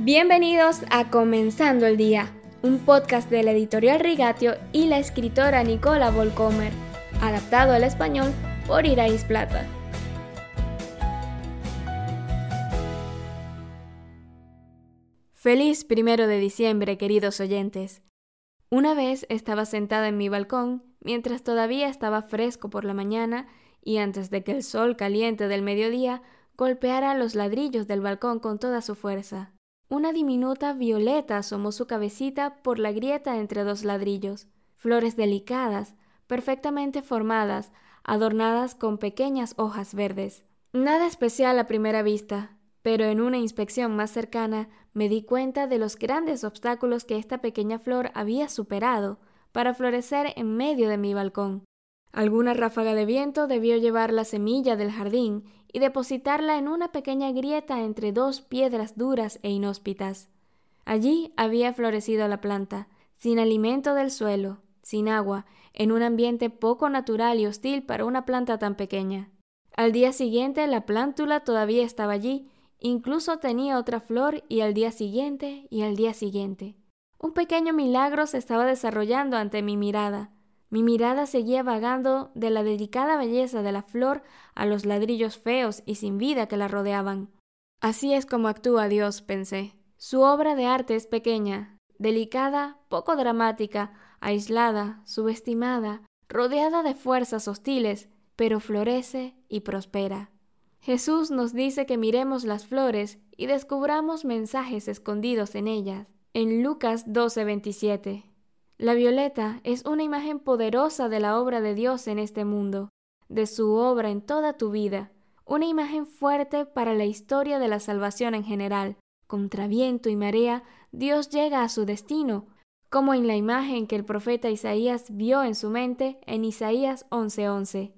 Bienvenidos a Comenzando el Día, un podcast de la editorial Rigatio y la escritora Nicola Volcomer, adaptado al español por Irais Plata. Feliz primero de diciembre, queridos oyentes. Una vez estaba sentada en mi balcón mientras todavía estaba fresco por la mañana y antes de que el sol caliente del mediodía golpeara los ladrillos del balcón con toda su fuerza. Una diminuta violeta asomó su cabecita por la grieta entre dos ladrillos. Flores delicadas, perfectamente formadas, adornadas con pequeñas hojas verdes. Nada especial a primera vista, pero en una inspección más cercana me di cuenta de los grandes obstáculos que esta pequeña flor había superado para florecer en medio de mi balcón. Alguna ráfaga de viento debió llevar la semilla del jardín y depositarla en una pequeña grieta entre dos piedras duras e inhóspitas. Allí había florecido la planta, sin alimento del suelo, sin agua, en un ambiente poco natural y hostil para una planta tan pequeña. Al día siguiente la plántula todavía estaba allí, incluso tenía otra flor y al día siguiente y al día siguiente. Un pequeño milagro se estaba desarrollando ante mi mirada. Mi mirada seguía vagando de la delicada belleza de la flor a los ladrillos feos y sin vida que la rodeaban. Así es como actúa Dios, pensé. Su obra de arte es pequeña, delicada, poco dramática, aislada, subestimada, rodeada de fuerzas hostiles, pero florece y prospera. Jesús nos dice que miremos las flores y descubramos mensajes escondidos en ellas. En Lucas 12:27. La violeta es una imagen poderosa de la obra de Dios en este mundo, de su obra en toda tu vida, una imagen fuerte para la historia de la salvación en general. Contra viento y marea, Dios llega a su destino, como en la imagen que el profeta Isaías vio en su mente en Isaías 11:11.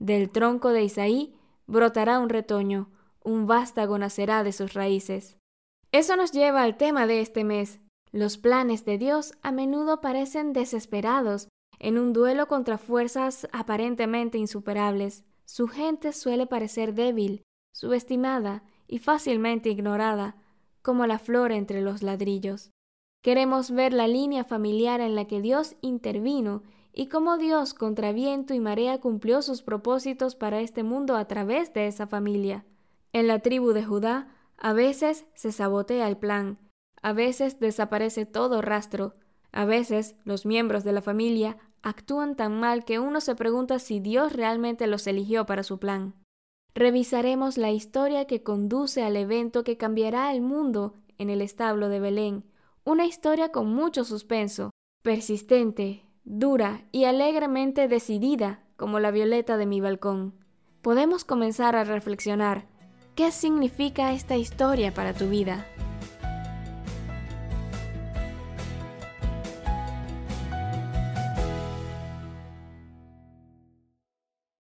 Del tronco de Isaí brotará un retoño, un vástago nacerá de sus raíces. Eso nos lleva al tema de este mes, los planes de Dios a menudo parecen desesperados en un duelo contra fuerzas aparentemente insuperables. Su gente suele parecer débil, subestimada y fácilmente ignorada, como la flor entre los ladrillos. Queremos ver la línea familiar en la que Dios intervino y cómo Dios contra viento y marea cumplió sus propósitos para este mundo a través de esa familia. En la tribu de Judá a veces se sabotea el plan, a veces desaparece todo rastro. A veces los miembros de la familia actúan tan mal que uno se pregunta si Dios realmente los eligió para su plan. Revisaremos la historia que conduce al evento que cambiará el mundo en el establo de Belén, una historia con mucho suspenso, persistente, dura y alegremente decidida como la violeta de mi balcón. Podemos comenzar a reflexionar, ¿qué significa esta historia para tu vida?